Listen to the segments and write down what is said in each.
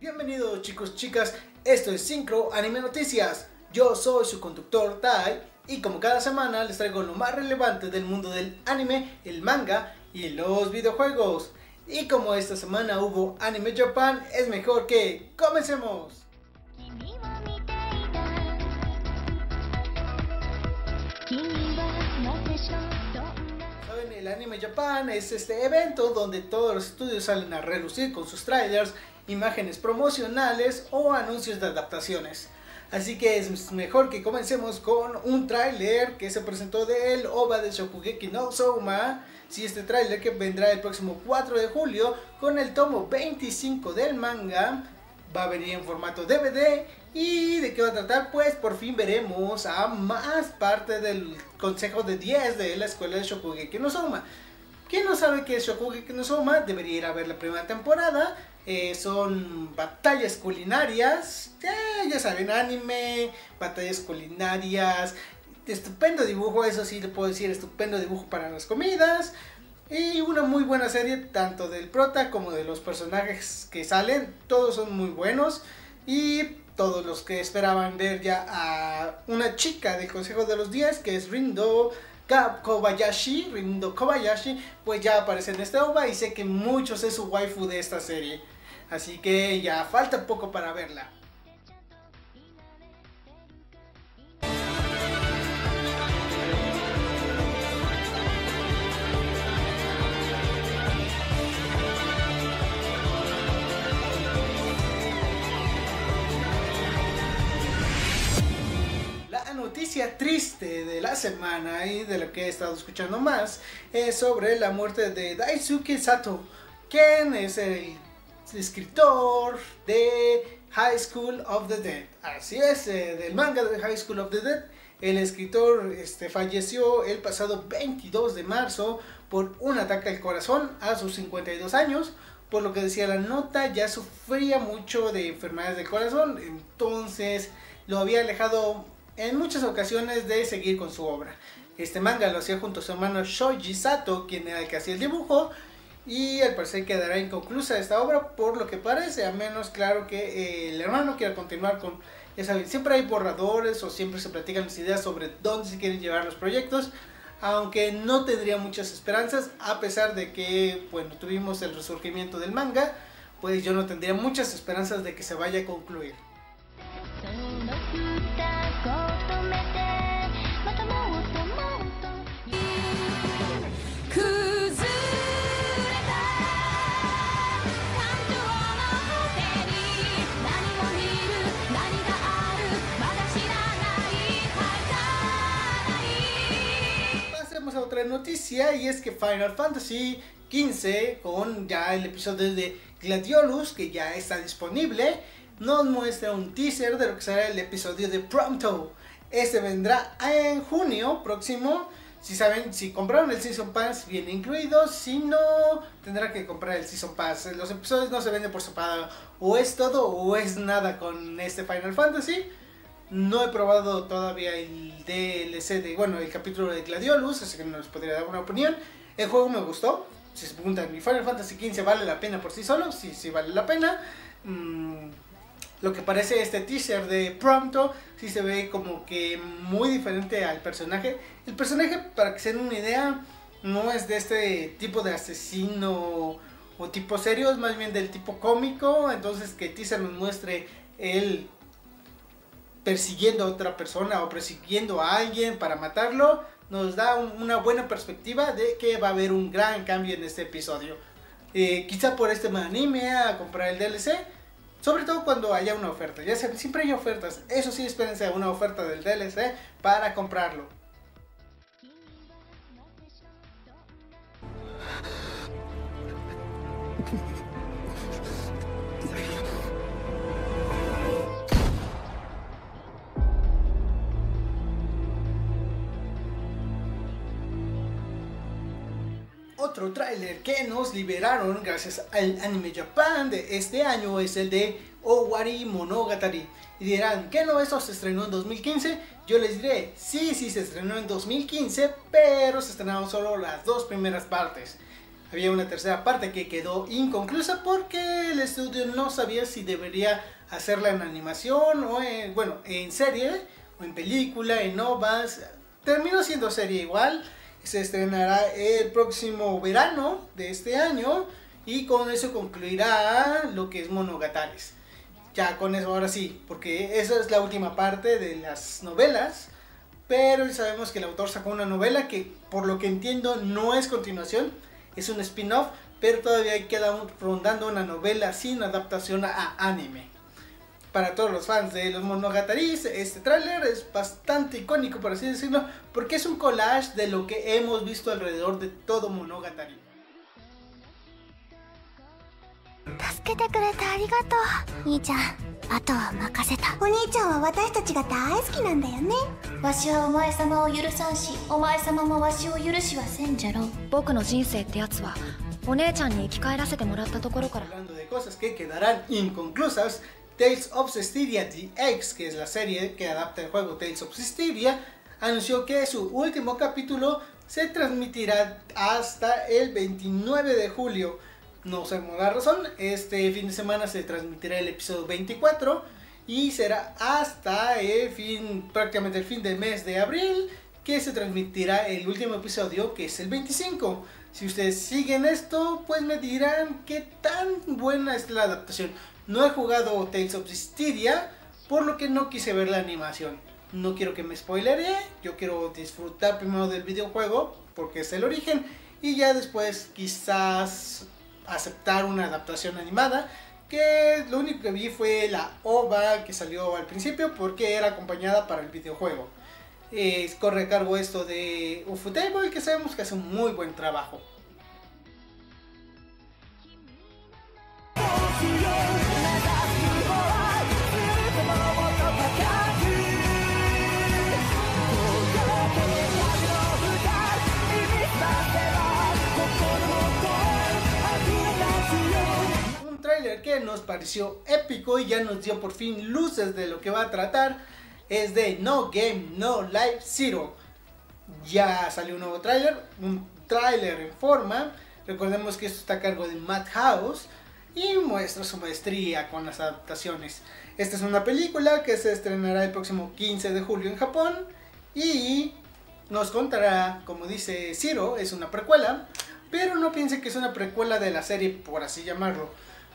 Bienvenidos chicos, chicas, esto es Synchro Anime Noticias. Yo soy su conductor Tai y como cada semana les traigo lo más relevante del mundo del anime, el manga y los videojuegos. Y como esta semana hubo Anime Japan, es mejor que comencemos. El Anime Japan es este evento donde todos los estudios salen a relucir con sus trailers, imágenes promocionales o anuncios de adaptaciones. Así que es mejor que comencemos con un tráiler que se presentó del OVA de Shokugeki no Souma. Si este tráiler que vendrá el próximo 4 de julio con el tomo 25 del manga va a venir en formato DVD y de qué va a tratar pues por fin veremos a más parte del consejo de 10 de la escuela de Shokugeki no Souma. Quien no sabe qué es Shokugeki no Souma debería ir a ver la primera temporada eh, son batallas culinarias, ya saben, anime, batallas culinarias, estupendo dibujo, eso sí le puedo decir, estupendo dibujo para las comidas. Y una muy buena serie, tanto del prota como de los personajes que salen, todos son muy buenos. Y todos los que esperaban ver ya a una chica del Consejo de los 10, que es Rindo Kobayashi, Rindo Kobayashi, pues ya aparece en este OVA y sé que muchos es su waifu de esta serie. Así que ya falta poco para verla. Noticia triste de la semana y de lo que he estado escuchando más es sobre la muerte de Daisuke Sato, quien es el escritor de High School of the Dead. Así es, eh, del manga de High School of the Dead. El escritor este, falleció el pasado 22 de marzo por un ataque al corazón a sus 52 años. Por lo que decía la nota, ya sufría mucho de enfermedades del corazón. Entonces lo había alejado en muchas ocasiones de seguir con su obra. Este manga lo hacía junto a su hermano Shoji Sato, quien era el que hacía el dibujo y al parecer quedará inconclusa esta obra por lo que parece, a menos claro que eh, el hermano quiera continuar con, ya siempre hay borradores o siempre se platican las ideas sobre dónde se quieren llevar los proyectos, aunque no tendría muchas esperanzas, a pesar de que, bueno, tuvimos el resurgimiento del manga, pues yo no tendría muchas esperanzas de que se vaya a concluir. Y es que Final Fantasy XV con ya el episodio de Gladiolus que ya está disponible nos muestra un teaser de lo que será el episodio de Prompto. Este vendrá en junio próximo. Si saben, si compraron el Season Pass, viene incluido. Si no, tendrá que comprar el Season Pass. Los episodios no se venden por separado. O es todo o es nada con este Final Fantasy. No he probado todavía el DLC de, bueno, el capítulo de Gladiolus, así que no les podría dar una opinión. El juego me gustó. Si se preguntan, ¿mi Final Fantasy XV vale la pena por sí solo? Sí, sí vale la pena. Mm, lo que parece este teaser de Prompto, sí se ve como que muy diferente al personaje. El personaje, para que se den una idea, no es de este tipo de asesino o tipo serio, es más bien del tipo cómico. Entonces que teaser nos muestre el persiguiendo a otra persona o persiguiendo a alguien para matarlo, nos da una buena perspectiva de que va a haber un gran cambio en este episodio. Eh, quizá por este me anime a comprar el DLC, sobre todo cuando haya una oferta. Ya siempre hay ofertas, eso sí, espérense una oferta del DLC para comprarlo. Otro tráiler que nos liberaron gracias al Anime Japan de este año es el de Owari Monogatari. Y dirán, ¿qué no eso se estrenó en 2015? Yo les diré, sí, sí se estrenó en 2015, pero se estrenaron solo las dos primeras partes. había una tercera parte que quedó inconclusa porque el estudio no sabía si debería hacerla en animación o en, bueno, en serie o en película, en ovas. Terminó siendo serie igual. Se estrenará el próximo verano de este año y con eso concluirá lo que es Monogatares. Ya con eso ahora sí, porque esa es la última parte de las novelas. Pero sabemos que el autor sacó una novela que por lo que entiendo no es continuación, es un spin-off, pero todavía queda rondando una novela sin adaptación a anime. Para todos los fans de los Monogataris, este tráiler es bastante icónico, por así decirlo, porque es un collage de lo que hemos visto alrededor de todo Monogatari. 助けてくれてありがとう兄ちゃんあとは任せたお兄ちゃんは私たちが大好きなんだよねわしはお前様を許さんしお前様もわしを許しはせんじゃろ僕の人生ってやつはお姉ちゃんに生き返らせてもらったところから Hablando de cosas que quedarán inconclusas, Tales of Cestiria DX, que es la serie que adapta el juego Tales of Cestiria, anunció que su último capítulo se transmitirá hasta el 29 de julio. No sabemos la razón, este fin de semana se transmitirá el episodio 24 y será hasta el fin, prácticamente el fin del mes de abril, que se transmitirá el último episodio, que es el 25. Si ustedes siguen esto, pues me dirán qué tan buena es la adaptación. No he jugado Tales of Styria, por lo que no quise ver la animación. No quiero que me spoileré, yo quiero disfrutar primero del videojuego, porque es el origen, y ya después quizás aceptar una adaptación animada. Que lo único que vi fue la OVA que salió al principio, porque era acompañada para el videojuego. Corre a cargo esto de Ufotable, que sabemos que hace un muy buen trabajo. Que nos pareció épico y ya nos dio por fin luces de lo que va a tratar es de No Game No Life Zero. Ya salió un nuevo tráiler, un tráiler en forma. Recordemos que esto está a cargo de Madhouse y muestra su maestría con las adaptaciones. Esta es una película que se estrenará el próximo 15 de julio en Japón y nos contará, como dice Zero, es una precuela, pero no piense que es una precuela de la serie, por así llamarlo.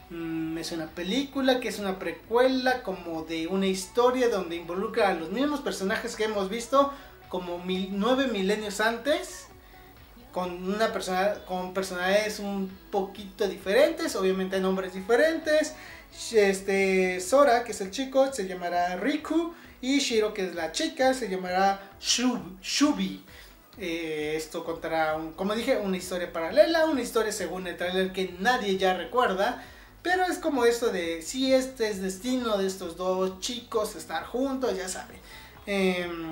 Mm, es una película que es una precuela como de una historia donde involucra a los mismos personajes que hemos visto como mil, nueve milenios antes con una persona con personajes un poquito diferentes obviamente nombres diferentes este Sora que es el chico se llamará Riku y Shiro que es la chica se llamará Shubi, Shubi. Eh, esto contará como dije una historia paralela una historia según el trailer que nadie ya recuerda pero es como esto de si este es destino de estos dos chicos estar juntos, ya saben. Em,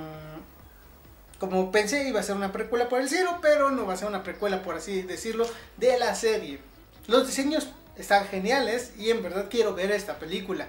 como pensé iba a ser una precuela por el cielo, pero no va a ser una precuela por así decirlo de la serie. Los diseños están geniales y en verdad quiero ver esta película.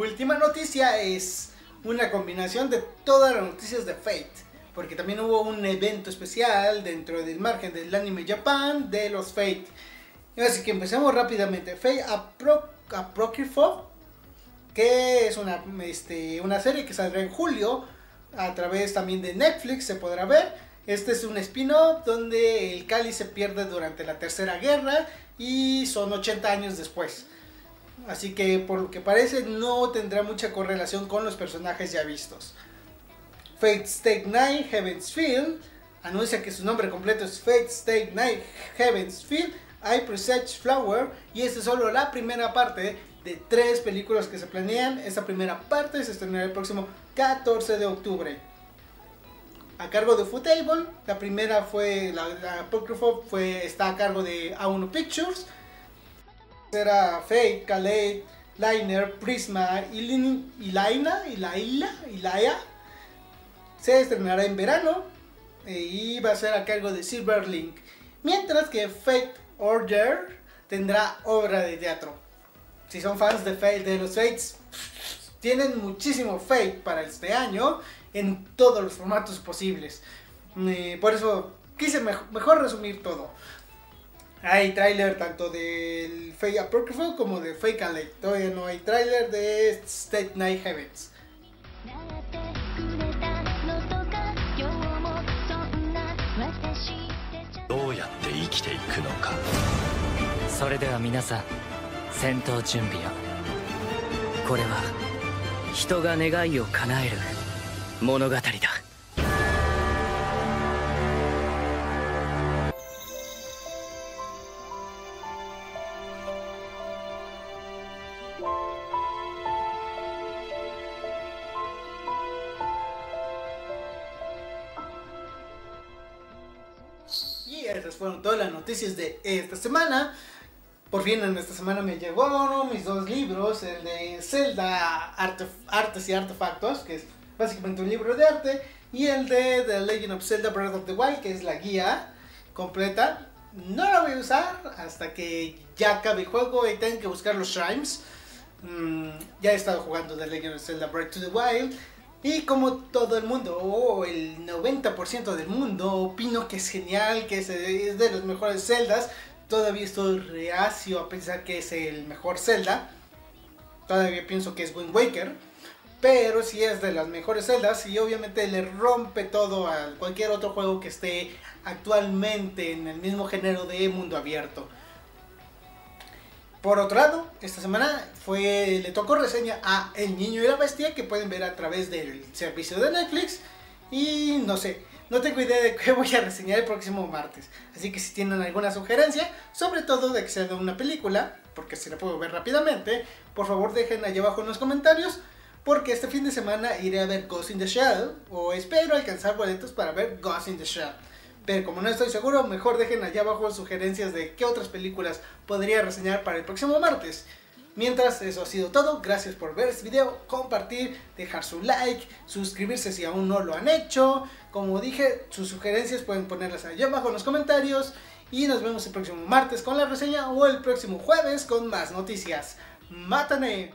Última noticia es una combinación de todas las noticias de Fate. Porque también hubo un evento especial dentro del margen del anime Japan de los Fate. Así que empecemos rápidamente. Fate Apro Apocrypha, que es una, este, una serie que saldrá en julio a través también de Netflix, se podrá ver. Este es un spin-off donde el Kali se pierde durante la Tercera Guerra y son 80 años después. Así que por lo que parece no tendrá mucha correlación con los personajes ya vistos. Fate Stay Night Heaven's Field anuncia que su nombre completo es Fate Stay Night Heaven's Field I Presage Flower y esta es solo la primera parte de tres películas que se planean. Esta primera parte se estrenará el próximo 14 de octubre. A cargo de Footable, la primera fue la, la Apocrypha fue está a cargo de A1 Pictures. Será Fate, Kaleid, Liner Prisma Ilin- Ilaina, Ilaila, Ilaya se estrenará en verano eh, y va a ser a cargo de Silverlink. Mientras que Fate Order tendrá obra de teatro. Si son fans de, Fate, de los Fates, tienen muchísimo Fate para este año en todos los formatos posibles. Eh, por eso quise mej- mejor resumir todo. Hay tráiler tanto del Fake Apocryphal como de Fake and Lake. Todavía no hay tráiler de State Night Heavens. それでは皆さん戦闘準備をこれは人が願いを叶える物語だ fueron todas las noticias de esta semana. Por fin en esta semana me llegó mis dos libros, el de Zelda Arte- Artes y Artefactos, que es básicamente un libro de arte, y el de The Legend of Zelda Breath of the Wild, que es la guía completa. No la voy a usar hasta que ya acabe el juego y tenga que buscar los shrines. Mm, ya he estado jugando The Legend of Zelda Breath of the Wild. Y como todo el mundo, o el 90% del mundo, opino que es genial, que es, de los mejores Zeldas. Todavía estoy reacio a pensar que es el mejor Zelda. Todavía pienso que es Wind Waker. Pero sí es de las mejores Zeldas y obviamente le rompe todo a cualquier otro juego que esté actualmente en el mismo género de mundo abierto. Por otro lado, esta semana fue le tocó reseña a El Niño y la Bestia que pueden ver a través del servicio de Netflix y no sé, no tengo idea de qué voy a reseñar el próximo martes. Así que si tienen alguna sugerencia, sobre todo de que sea de una película, porque se la puedo ver rápidamente, por favor dejen allá abajo en los comentarios. Porque este fin de semana iré a ver Ghost in the Shell, o espero alcanzar boletos para ver Ghost in the Shell. Pero como no estoy seguro, mejor dejen allá abajo sugerencias de qué otras películas podría reseñar para el próximo martes. Mientras, eso ha sido todo. Gracias por ver este video, compartir, dejar su like, suscribirse si aún no lo han hecho. Como dije, sus sugerencias pueden ponerlas allá abajo en los comentarios. Y nos vemos el próximo martes con la reseña o el próximo jueves con más noticias. ¡Mátane!